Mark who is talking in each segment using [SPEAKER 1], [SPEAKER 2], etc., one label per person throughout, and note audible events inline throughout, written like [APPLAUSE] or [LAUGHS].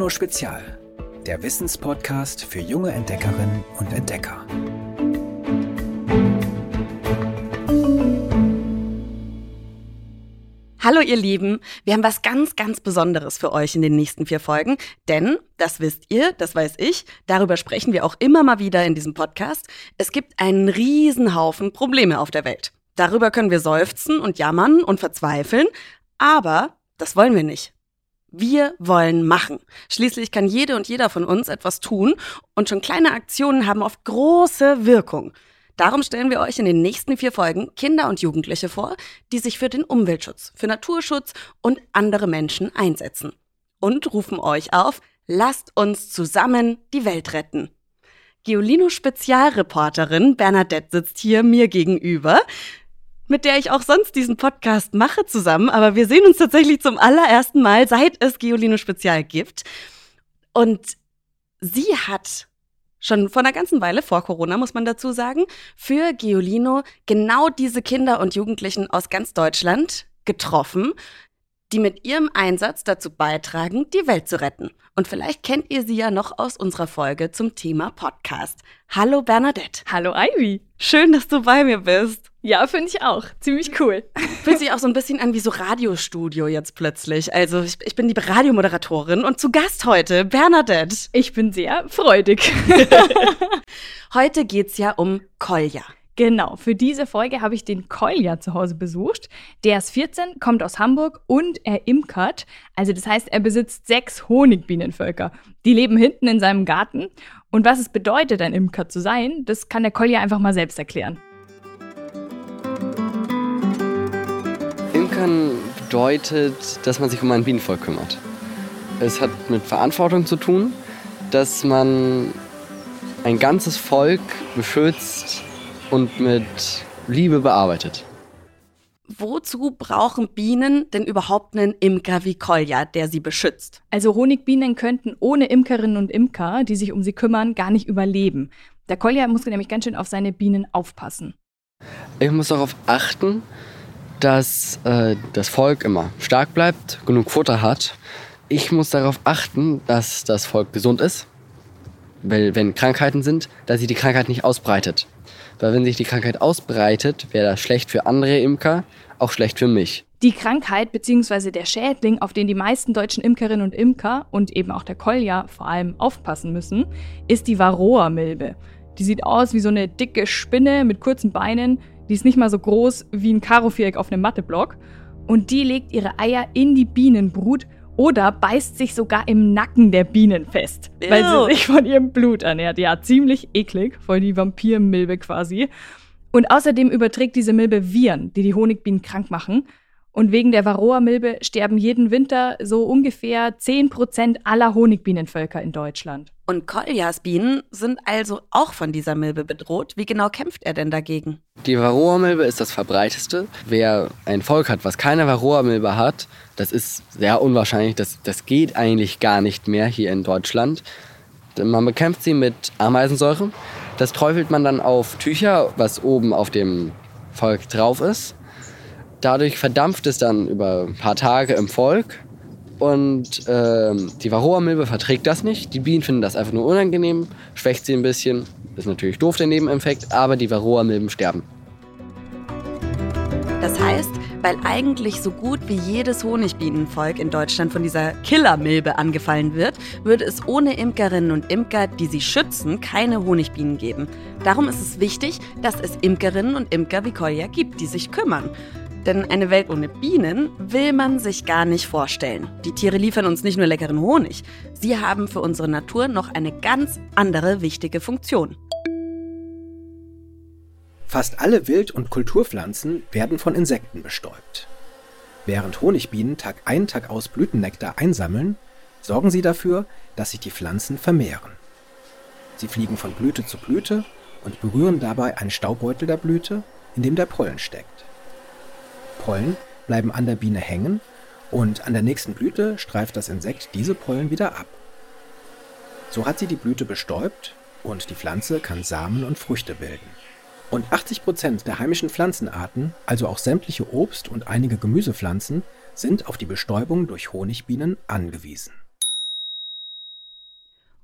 [SPEAKER 1] Geolino Spezial, der Wissenspodcast für junge Entdeckerinnen und Entdecker.
[SPEAKER 2] Hallo ihr Lieben, wir haben was ganz, ganz Besonderes für euch in den nächsten vier Folgen, denn, das wisst ihr, das weiß ich, darüber sprechen wir auch immer mal wieder in diesem Podcast, es gibt einen Riesenhaufen Probleme auf der Welt. Darüber können wir seufzen und jammern und verzweifeln, aber das wollen wir nicht. Wir wollen machen. Schließlich kann jede und jeder von uns etwas tun und schon kleine Aktionen haben oft große Wirkung. Darum stellen wir euch in den nächsten vier Folgen Kinder und Jugendliche vor, die sich für den Umweltschutz, für Naturschutz und andere Menschen einsetzen. Und rufen euch auf, lasst uns zusammen die Welt retten. Geolino Spezialreporterin Bernadette sitzt hier mir gegenüber, mit der ich auch sonst diesen Podcast mache zusammen, aber wir sehen uns tatsächlich zum allerersten Mal, seit es Geolino Spezial gibt. Und sie hat schon vor einer ganzen Weile, vor Corona muss man dazu sagen, für Giolino genau diese Kinder und Jugendlichen aus ganz Deutschland getroffen, die mit ihrem Einsatz dazu beitragen, die Welt zu retten. Und vielleicht kennt ihr sie ja noch aus unserer Folge zum Thema Podcast. Hallo Bernadette.
[SPEAKER 3] Hallo Ivy.
[SPEAKER 2] Schön, dass du bei mir bist.
[SPEAKER 3] Ja, finde ich auch. Ziemlich cool. [LAUGHS]
[SPEAKER 2] Fühlt sich auch so ein bisschen an wie so Radiostudio jetzt plötzlich. Also ich, ich bin die Radiomoderatorin und zu Gast heute Bernadette.
[SPEAKER 3] Ich bin sehr freudig. [LAUGHS] [LAUGHS]
[SPEAKER 2] heute geht's ja um Kolja.
[SPEAKER 3] Genau, für diese Folge habe ich den Kolja zu Hause besucht. Der ist 14, kommt aus Hamburg und er imkert. Also das heißt, er besitzt sechs Honigbienenvölker. Die leben hinten in seinem Garten. Und was es bedeutet, ein Imker zu sein, das kann der Kolja einfach mal selbst erklären.
[SPEAKER 4] Imkern bedeutet, dass man sich um ein Bienenvolk kümmert. Es hat mit Verantwortung zu tun, dass man ein ganzes Volk beschützt, und mit Liebe bearbeitet.
[SPEAKER 2] Wozu brauchen Bienen denn überhaupt einen Imker wie Kolja, der sie beschützt?
[SPEAKER 3] Also Honigbienen könnten ohne Imkerinnen und Imker, die sich um sie kümmern, gar nicht überleben. Der Kolja muss nämlich ganz schön auf seine Bienen aufpassen.
[SPEAKER 4] Ich muss darauf achten, dass äh, das Volk immer stark bleibt, genug Futter hat. Ich muss darauf achten, dass das Volk gesund ist, weil wenn Krankheiten sind, dass sich die Krankheit nicht ausbreitet. Weil wenn sich die Krankheit ausbreitet, wäre das schlecht für andere Imker, auch schlecht für mich.
[SPEAKER 3] Die Krankheit bzw. der Schädling, auf den die meisten deutschen Imkerinnen und Imker und eben auch der Kolja vor allem aufpassen müssen, ist die Varroa-Milbe. Die sieht aus wie so eine dicke Spinne mit kurzen Beinen. Die ist nicht mal so groß wie ein Karoviereck auf einem Matteblock. Und die legt ihre Eier in die Bienenbrut oder beißt sich sogar im Nacken der Bienen fest, Ew. weil sie sich von ihrem Blut ernährt. Ja, ziemlich eklig, voll die Vampirmilbe quasi. Und außerdem überträgt diese Milbe Viren, die die Honigbienen krank machen. Und wegen der Varroa-Milbe sterben jeden Winter so ungefähr 10% aller Honigbienenvölker in Deutschland.
[SPEAKER 2] Und Koljas Bienen sind also auch von dieser Milbe bedroht. Wie genau kämpft er denn dagegen?
[SPEAKER 4] Die Varroa-Milbe ist das verbreiteste. Wer ein Volk hat, was keine Varroa-Milbe hat, das ist sehr unwahrscheinlich. Das, das geht eigentlich gar nicht mehr hier in Deutschland. Man bekämpft sie mit Ameisensäure. Das träufelt man dann auf Tücher, was oben auf dem Volk drauf ist. Dadurch verdampft es dann über ein paar Tage im Volk. Und ähm, die Varroa-Milbe verträgt das nicht. Die Bienen finden das einfach nur unangenehm, schwächt sie ein bisschen. Ist natürlich doof der Nebeneffekt, aber die Varroa-Milben sterben.
[SPEAKER 2] Das heißt, weil eigentlich so gut wie jedes Honigbienenvolk in Deutschland von dieser Killermilbe angefallen wird, würde es ohne Imkerinnen und Imker, die sie schützen, keine Honigbienen geben. Darum ist es wichtig, dass es Imkerinnen und Imker wie Kolja gibt, die sich kümmern. Denn eine Welt ohne Bienen will man sich gar nicht vorstellen. Die Tiere liefern uns nicht nur leckeren Honig, sie haben für unsere Natur noch eine ganz andere wichtige Funktion.
[SPEAKER 1] Fast alle Wild- und Kulturpflanzen werden von Insekten bestäubt. Während Honigbienen Tag ein, Tag aus Blütennektar einsammeln, sorgen sie dafür, dass sich die Pflanzen vermehren. Sie fliegen von Blüte zu Blüte und berühren dabei einen Staubbeutel der Blüte, in dem der Pollen steckt. Pollen bleiben an der Biene hängen und an der nächsten Blüte streift das Insekt diese Pollen wieder ab. So hat sie die Blüte bestäubt und die Pflanze kann Samen und Früchte bilden. Und 80 Prozent der heimischen Pflanzenarten, also auch sämtliche Obst- und einige Gemüsepflanzen, sind auf die Bestäubung durch Honigbienen angewiesen.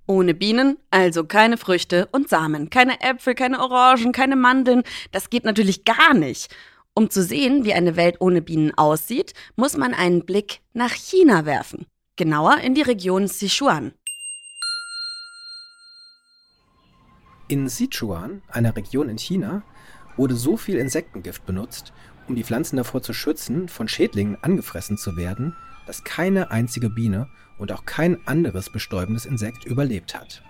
[SPEAKER 2] Ohne Bienen, also keine Früchte und Samen, keine Äpfel, keine Orangen, keine Mandeln. Das geht natürlich gar nicht. Um zu sehen, wie eine Welt ohne Bienen aussieht, muss man einen Blick nach China werfen. Genauer in die Region Sichuan.
[SPEAKER 1] In Sichuan, einer Region in China, wurde so viel Insektengift benutzt, um die Pflanzen davor zu schützen, von Schädlingen angefressen zu werden, dass keine einzige Biene und auch kein anderes bestäubendes Insekt überlebt hat.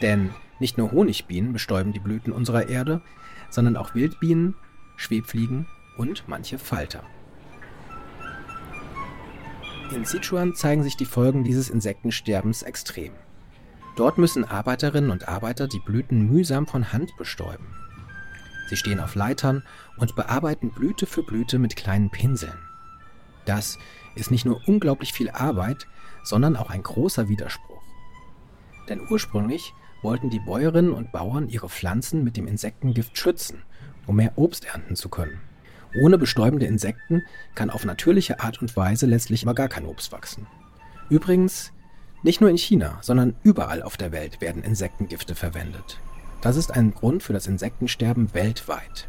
[SPEAKER 1] Denn nicht nur Honigbienen bestäuben die Blüten unserer Erde, sondern auch Wildbienen, Schwebfliegen und manche Falter. In Sichuan zeigen sich die Folgen dieses Insektensterbens extrem. Dort müssen Arbeiterinnen und Arbeiter die Blüten mühsam von Hand bestäuben. Sie stehen auf Leitern und bearbeiten Blüte für Blüte mit kleinen Pinseln. Das ist nicht nur unglaublich viel Arbeit, sondern auch ein großer Widerspruch. Denn ursprünglich wollten die Bäuerinnen und Bauern ihre Pflanzen mit dem Insektengift schützen, um mehr Obst ernten zu können. Ohne bestäubende Insekten kann auf natürliche Art und Weise letztlich aber gar kein Obst wachsen. Übrigens, nicht nur in China, sondern überall auf der Welt werden Insektengifte verwendet. Das ist ein Grund für das Insektensterben weltweit.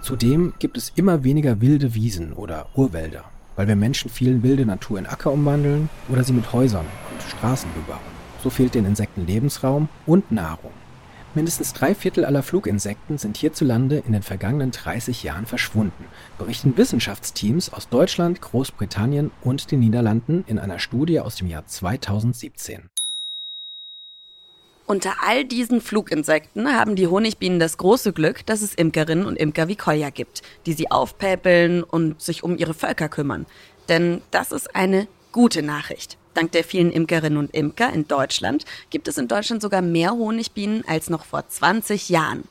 [SPEAKER 1] Zudem gibt es immer weniger wilde Wiesen oder Urwälder weil wir Menschen viel wilde Natur in Acker umwandeln oder sie mit Häusern und Straßen bebauen. So fehlt den Insekten Lebensraum und Nahrung. Mindestens drei Viertel aller Fluginsekten sind hierzulande in den vergangenen 30 Jahren verschwunden, berichten Wissenschaftsteams aus Deutschland, Großbritannien und den Niederlanden in einer Studie aus dem Jahr 2017.
[SPEAKER 2] Unter all diesen Fluginsekten haben die Honigbienen das große Glück, dass es Imkerinnen und Imker wie Kolja gibt, die sie aufpäpeln und sich um ihre Völker kümmern. Denn das ist eine gute Nachricht. Dank der vielen Imkerinnen und Imker in Deutschland gibt es in Deutschland sogar mehr Honigbienen als noch vor 20 Jahren.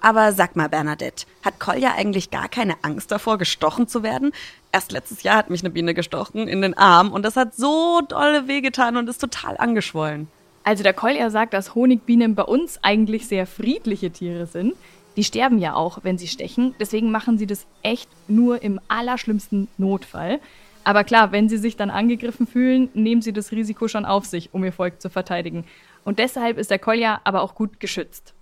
[SPEAKER 2] Aber sag mal, Bernadette, hat Kolja eigentlich gar keine Angst davor, gestochen zu werden? Erst letztes Jahr hat mich eine Biene gestochen in den Arm und das hat so dolle wehgetan und ist total angeschwollen.
[SPEAKER 3] Also der Kolja sagt, dass Honigbienen bei uns eigentlich sehr friedliche Tiere sind. Die sterben ja auch, wenn sie stechen. Deswegen machen sie das echt nur im allerschlimmsten Notfall. Aber klar, wenn sie sich dann angegriffen fühlen, nehmen sie das Risiko schon auf sich, um ihr Volk zu verteidigen. Und deshalb ist der Kolja aber auch gut geschützt.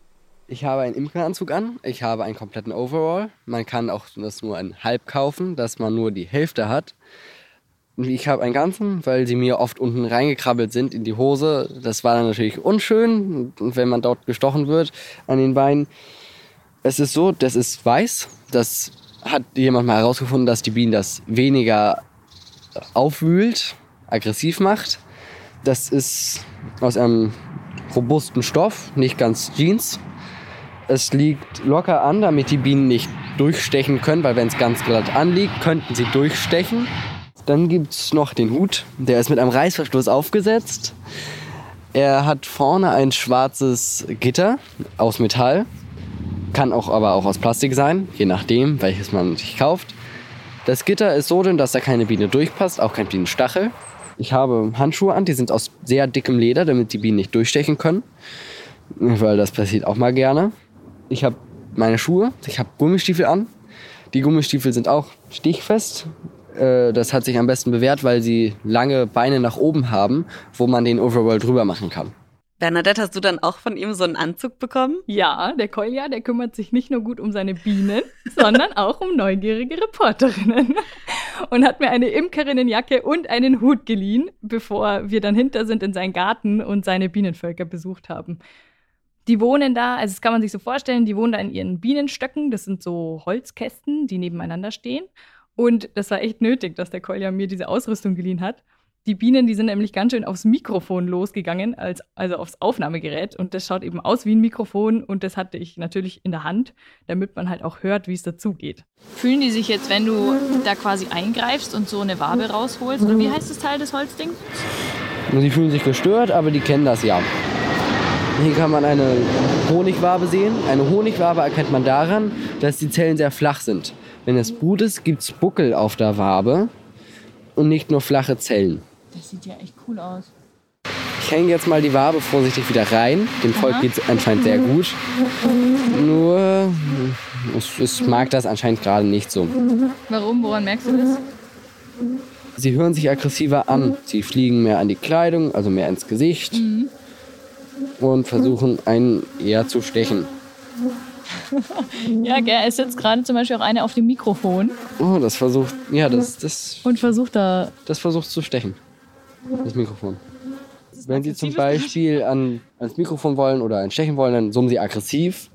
[SPEAKER 4] Ich habe einen Imkeranzug an, ich habe einen kompletten Overall. Man kann auch das nur ein Halb kaufen, dass man nur die Hälfte hat. Ich habe einen ganzen, weil sie mir oft unten reingekrabbelt sind in die Hose. Das war dann natürlich unschön, wenn man dort gestochen wird an den Beinen. Es ist so, das ist weiß. Das hat jemand mal herausgefunden, dass die Bienen das weniger aufwühlt, aggressiv macht. Das ist aus einem robusten Stoff, nicht ganz Jeans. Es liegt locker an, damit die Bienen nicht durchstechen können, weil wenn es ganz glatt anliegt, könnten sie durchstechen. Dann gibt es noch den Hut, der ist mit einem Reißverschluss aufgesetzt. Er hat vorne ein schwarzes Gitter aus Metall. Kann auch aber auch aus Plastik sein, je nachdem, welches man sich kauft. Das Gitter ist so dünn, dass da keine Biene durchpasst, auch kein Bienenstachel. Ich habe Handschuhe an, die sind aus sehr dickem Leder, damit die Bienen nicht durchstechen können. Weil das passiert auch mal gerne. Ich habe meine Schuhe, ich habe Gummistiefel an. Die Gummistiefel sind auch stichfest, äh, das hat sich am besten bewährt, weil sie lange Beine nach oben haben, wo man den Overall drüber machen kann.
[SPEAKER 2] Bernadette, hast du dann auch von ihm so einen Anzug bekommen?
[SPEAKER 3] Ja, der Kolja, der kümmert sich nicht nur gut um seine Bienen, [LAUGHS] sondern auch um neugierige Reporterinnen. [LAUGHS] Und hat mir eine Imkerinnenjacke und einen Hut geliehen, bevor wir dann hinter sind in seinen Garten und seine Bienenvölker besucht haben. Die wohnen da, also das kann man sich so vorstellen, die wohnen da in ihren Bienenstöcken. Das sind so Holzkästen, die nebeneinander stehen. Und das war echt nötig, dass der Kolja mir diese Ausrüstung geliehen hat. Die Bienen, die sind nämlich ganz schön aufs Mikrofon losgegangen, als, also aufs Aufnahmegerät. Und das schaut eben aus wie ein Mikrofon und das hatte ich natürlich in der Hand, damit man halt auch hört, wie es dazugeht.
[SPEAKER 5] Fühlen die sich jetzt, wenn du da quasi eingreifst und so eine Wabe rausholst? Oder wie heißt das Teil des Holzding?
[SPEAKER 4] Sie fühlen sich gestört, aber die kennen das ja. Hier kann man eine Honigwabe sehen. Eine Honigwabe erkennt man daran, dass die Zellen sehr flach sind. Wenn es Brut ist, gibt es Buckel auf der Wabe und nicht nur flache Zellen.
[SPEAKER 5] Das sieht ja echt cool aus.
[SPEAKER 4] Ich hänge jetzt mal die Wabe vorsichtig wieder rein. Dem Volk geht es anscheinend sehr gut. Nur, es, es mag das anscheinend gerade nicht so.
[SPEAKER 5] Warum? Woran merkst du das?
[SPEAKER 4] Sie hören sich aggressiver an. Sie fliegen mehr an die Kleidung, also mehr ins Gesicht.
[SPEAKER 5] Mhm.
[SPEAKER 4] und versuchen einen eher zu stechen. [LAUGHS]
[SPEAKER 5] Ja, gell, es sitzt gerade zum Beispiel auch eine auf dem Mikrofon
[SPEAKER 4] Oh, das versucht, ja, das, das,
[SPEAKER 5] und versucht da.
[SPEAKER 4] das versucht zu stechen. Das Mikrofon. Wenn Sie zum Beispiel an, ans Mikrofon wollen oder ein Stechen wollen, dann summen Sie aggressiv.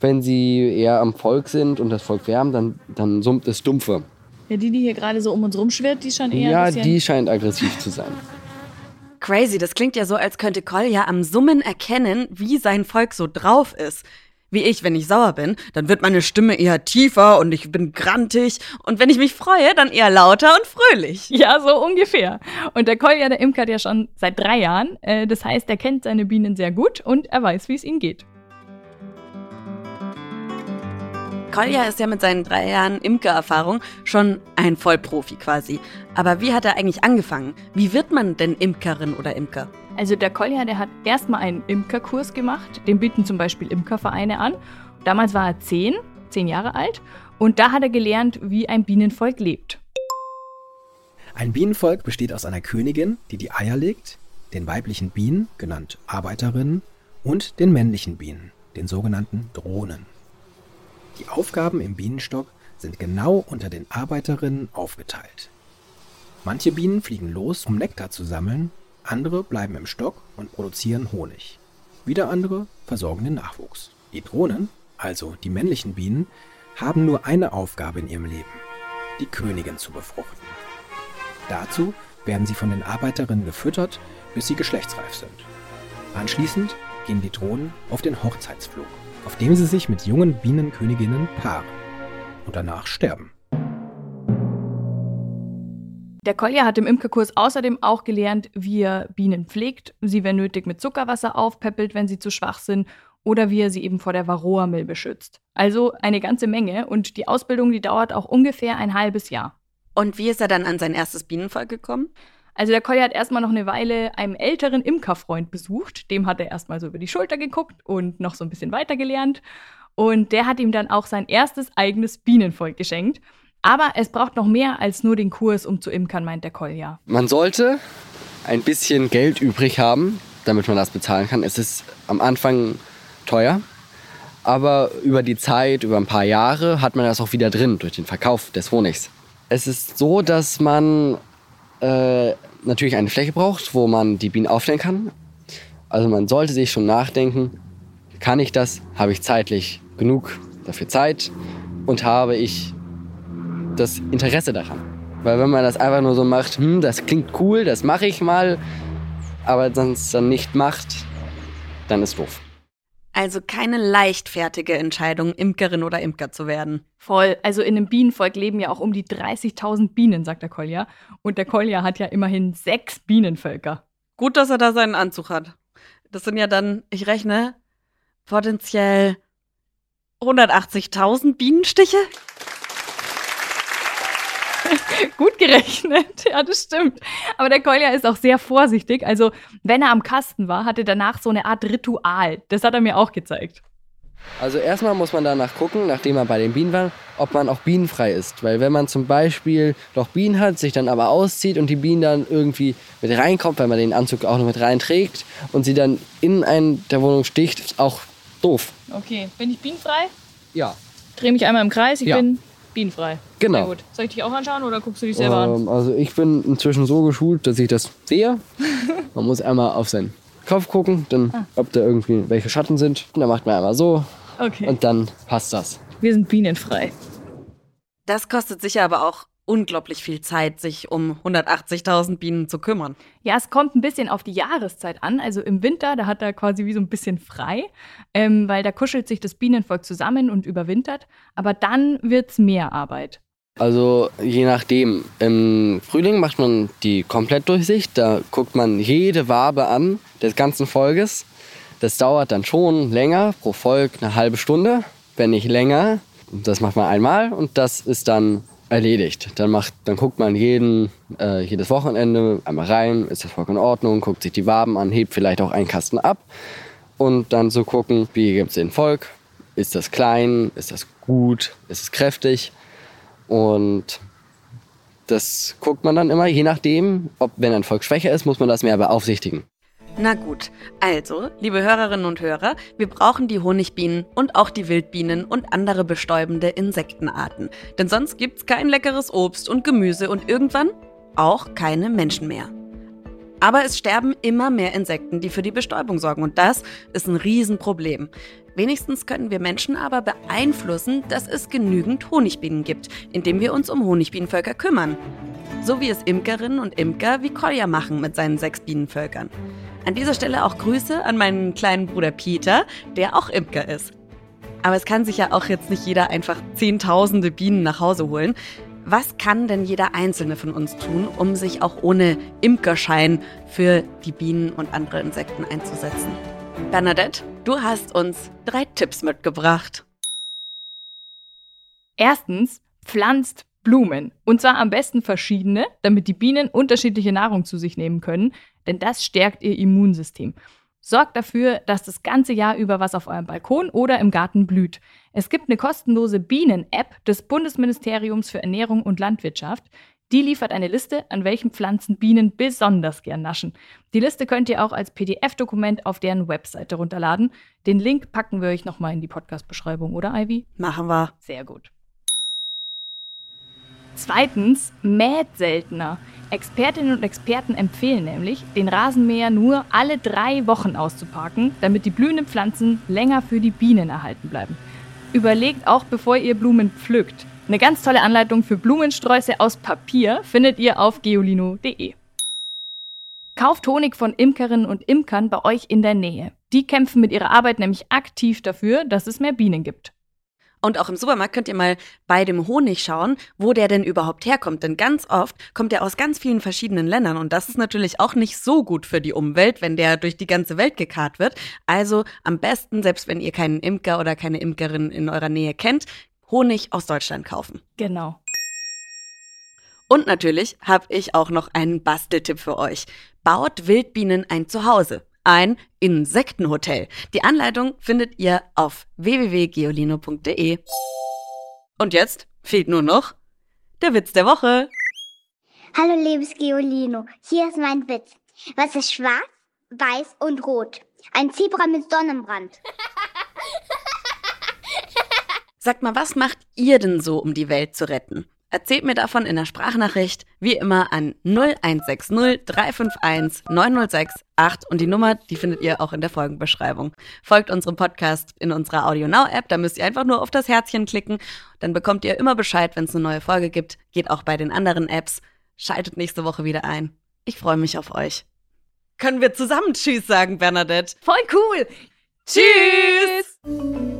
[SPEAKER 4] Wenn Sie eher am Volk sind und das Volk wärmen, dann, dann summt es dumpfe.
[SPEAKER 5] Ja, die, die hier gerade so um uns rumschwirrt, die schon eher.
[SPEAKER 4] Ja, die scheint aggressiv zu sein.
[SPEAKER 2] Crazy, das klingt ja so, als könnte Kolja am Summen erkennen, wie sein Volk so drauf ist. Wie ich, wenn ich sauer bin, dann wird meine Stimme eher tiefer und ich bin grantig. Und wenn ich mich freue, dann eher lauter und fröhlich.
[SPEAKER 5] Ja, so ungefähr. Und der Kolja, der imkert ja schon seit drei Jahren. Äh, das heißt, er kennt seine Bienen sehr gut und er weiß, wie es ihnen geht.
[SPEAKER 2] Kolja ist ja mit seinen drei Jahren Imkererfahrung schon ein Vollprofi quasi. Aber wie hat er eigentlich angefangen? Wie wird man denn Imkerin oder Imker?
[SPEAKER 3] Also der Kolja, der hat erstmal einen Imkerkurs gemacht. Den bieten zum Beispiel Imkervereine an. Damals war er zehn, zehn Jahre alt. Und da hat er gelernt, wie ein Bienenvolk lebt.
[SPEAKER 1] Ein Bienenvolk besteht aus einer Königin, die die Eier legt, den weiblichen Bienen, genannt Arbeiterinnen, und den männlichen Bienen, den sogenannten Drohnen. Die Aufgaben im Bienenstock sind genau unter den Arbeiterinnen aufgeteilt. Manche Bienen fliegen los, um Nektar zu sammeln, andere bleiben im Stock und produzieren Honig. Wieder andere versorgen den Nachwuchs. Die Drohnen, also die männlichen Bienen, haben nur eine Aufgabe in ihrem Leben, die Königin zu befruchten. Dazu werden sie von den Arbeiterinnen gefüttert, bis sie geschlechtsreif sind. Anschließend gehen die Drohnen auf den Hochzeitsflug, auf dem sie sich mit jungen Bienenköniginnen paaren und danach sterben.
[SPEAKER 3] Der Kolja hat im Imkerkurs außerdem auch gelernt, wie er Bienen pflegt, sie wenn nötig mit Zuckerwasser aufpeppelt, wenn sie zu schwach sind, oder wie er sie eben vor der Varroa-Milbe schützt. Also eine ganze Menge und die Ausbildung, die dauert auch ungefähr ein halbes Jahr.
[SPEAKER 2] Und wie ist er dann an sein erstes Bienenvolk gekommen?
[SPEAKER 3] Also der Kolja hat erstmal noch eine Weile einen älteren Imkerfreund besucht. Dem hat er erstmal so über die Schulter geguckt und noch so ein bisschen weiter gelernt. Und der hat ihm dann auch sein erstes eigenes Bienenvolk geschenkt. Aber es braucht noch mehr als nur den Kurs, um zu imkern, meint der Kolja.
[SPEAKER 4] Man sollte ein bisschen Geld übrig haben, damit man das bezahlen kann. Es ist am Anfang teuer, aber über die Zeit, über ein paar Jahre, hat man das auch wieder drin durch den Verkauf des Honigs. Es ist so, dass man äh, natürlich eine Fläche braucht, wo man die Bienen aufstellen kann. Also man sollte sich schon nachdenken, kann ich das? Habe ich zeitlich genug dafür Zeit? Und habe ich das Interesse daran? Weil wenn man das einfach nur so macht, hm, das klingt cool, das mache ich mal, aber sonst dann nicht macht, dann ist doof.
[SPEAKER 2] Also keine leichtfertige Entscheidung, Imkerin oder Imker zu werden.
[SPEAKER 3] Voll. Also in einem Bienenvolk leben ja auch um die 30.000 Bienen, sagt der Kolja. Und der Kolja hat ja immerhin sechs Bienenvölker.
[SPEAKER 2] Gut, dass er da seinen Anzug hat. Das sind ja dann, ich rechne, potenziell 180.000 Bienenstiche. [LAUGHS]
[SPEAKER 3] Gut gerechnet, [LAUGHS] ja, das stimmt. Aber der Kolja ist auch sehr vorsichtig. Also, wenn er am Kasten war, hatte er danach so eine Art Ritual. Das hat er mir auch gezeigt.
[SPEAKER 4] Also erstmal muss man danach gucken, nachdem man bei den Bienen war, ob man auch bienenfrei ist. Weil wenn man zum Beispiel noch Bienen hat, sich dann aber auszieht und die Bienen dann irgendwie mit reinkommt, weil man den Anzug auch noch mit reinträgt und sie dann in einen der Wohnung sticht, ist auch doof.
[SPEAKER 5] Okay, bin ich bienenfrei?
[SPEAKER 4] Ja.
[SPEAKER 5] Dreh mich einmal im Kreis, ich
[SPEAKER 4] Ja.
[SPEAKER 5] bin bienenfrei.
[SPEAKER 4] Genau.
[SPEAKER 5] Sehr gut. Soll ich dich auch anschauen oder guckst du dich selber an?
[SPEAKER 4] Ähm, also ich bin inzwischen so geschult, dass ich das sehe. [LAUGHS] Man muss einmal auf seinen Kopf gucken, dann
[SPEAKER 5] Ah.
[SPEAKER 4] ob da irgendwie welche Schatten sind. Und dann macht man einmal so
[SPEAKER 5] Okay.
[SPEAKER 4] und dann passt das.
[SPEAKER 5] wir sind bienenfrei.
[SPEAKER 2] Das kostet sicher aber auch unglaublich viel Zeit, sich um 180.000 Bienen zu kümmern.
[SPEAKER 3] Ja, es kommt ein bisschen auf die Jahreszeit an. Also im Winter, da hat er quasi wie so ein bisschen frei, ähm, weil da kuschelt sich das Bienenvolk zusammen und überwintert. Aber dann wird's mehr Arbeit.
[SPEAKER 4] Also je nachdem. Im Frühling macht man die Komplettdurchsicht. Da guckt man jede Wabe an des ganzen Volkes. Das dauert dann schon länger, pro Volk eine halbe Stunde, wenn nicht länger. Das macht man einmal und das ist dann erledigt. Dann, macht, dann guckt man jeden, äh, jedes Wochenende einmal rein, ist das Volk in Ordnung, guckt sich die Waben an, hebt vielleicht auch einen Kasten ab. Und dann zu gucken, wie gibt es den Volk? Ist das klein? Ist das gut? Ist es kräftig? Und das guckt man dann immer, je nachdem, ob wenn ein Volk schwächer ist, muss man das mehr beaufsichtigen.
[SPEAKER 2] Na gut, also, liebe Hörerinnen und Hörer, wir brauchen die Honigbienen und auch die Wildbienen und andere bestäubende Insektenarten. Denn sonst gibt's kein leckeres Obst und Gemüse und irgendwann auch keine Menschen mehr. Aber es sterben immer mehr Insekten, die für die Bestäubung sorgen. Und das ist ein Riesenproblem. Wenigstens können wir Menschen aber beeinflussen, dass es genügend Honigbienen gibt, indem wir uns um Honigbienenvölker kümmern. So wie es Imkerinnen und Imker wie Kolja machen mit seinen sechs Bienenvölkern. An dieser Stelle auch Grüße an meinen kleinen Bruder Peter, der auch Imker ist. Aber es kann sich ja auch jetzt nicht jeder einfach zehntausende Bienen nach Hause holen. Was kann denn jeder Einzelne von uns tun, um sich auch ohne Imkerschein für die Bienen und andere Insekten einzusetzen? Bernadette, du hast uns drei Tipps mitgebracht.
[SPEAKER 3] Erstens, pflanzt Blumen. Und zwar am besten verschiedene, damit die Bienen unterschiedliche Nahrung zu sich nehmen können, denn das stärkt ihr Immunsystem. Sorgt dafür, dass das ganze Jahr über was auf eurem Balkon oder im Garten blüht. Es gibt eine kostenlose Bienen-App des Bundesministeriums für Ernährung und Landwirtschaft. Die liefert eine Liste, an welchen Pflanzen Bienen besonders gern naschen. Die Liste könnt ihr auch als PDF-Dokument auf deren Webseite runterladen. Den Link packen wir euch nochmal in die Podcast-Beschreibung, oder Ivy?
[SPEAKER 2] Machen wir.
[SPEAKER 3] Sehr gut. Zweitens, mäht seltener. Expertinnen und Experten empfehlen nämlich, den Rasenmäher nur alle drei Wochen auszuparken, damit die blühenden Pflanzen länger für die Bienen erhalten bleiben. Überlegt auch, bevor ihr Blumen pflückt. Eine ganz tolle Anleitung für Blumensträuße aus Papier findet ihr auf geolino.de. Kauft Honig von Imkerinnen und Imkern bei euch in der Nähe. Die kämpfen mit ihrer Arbeit nämlich aktiv dafür, dass es mehr Bienen gibt.
[SPEAKER 2] Und auch im Supermarkt könnt ihr mal bei dem Honig schauen, wo der denn überhaupt herkommt. Denn ganz oft kommt er aus ganz vielen verschiedenen Ländern. Und das ist natürlich auch nicht so gut für die Umwelt, wenn der durch die ganze Welt gekarrt wird. Also am besten, selbst wenn ihr keinen Imker oder keine Imkerin in eurer Nähe kennt, Honig aus Deutschland kaufen.
[SPEAKER 3] Genau.
[SPEAKER 2] Und natürlich habe ich auch noch einen Basteltipp für euch. Baut Wildbienen ein Zuhause ein Insektenhotel. Die Anleitung findet ihr auf www.geolino.de. Und jetzt fehlt nur noch der Witz der Woche.
[SPEAKER 6] Hallo liebes Geolino, hier ist mein Witz. Was ist schwarz, weiß und rot? Ein Zebra mit Sonnenbrand.
[SPEAKER 2] Sagt mal, was macht ihr denn so, um die Welt zu retten? Erzählt mir davon in der Sprachnachricht, wie immer an 0160 351 906 8 und die Nummer, die findet ihr auch in der Folgenbeschreibung. Folgt unserem Podcast in unserer Audio Now App, da müsst ihr einfach nur auf das Herzchen klicken, dann bekommt ihr immer Bescheid, wenn es eine neue Folge gibt. Geht auch bei den anderen Apps. Schaltet nächste Woche wieder ein. Ich freue mich auf euch. Können wir zusammen Tschüss sagen, Bernadette?
[SPEAKER 3] Voll cool!
[SPEAKER 2] Tschüss!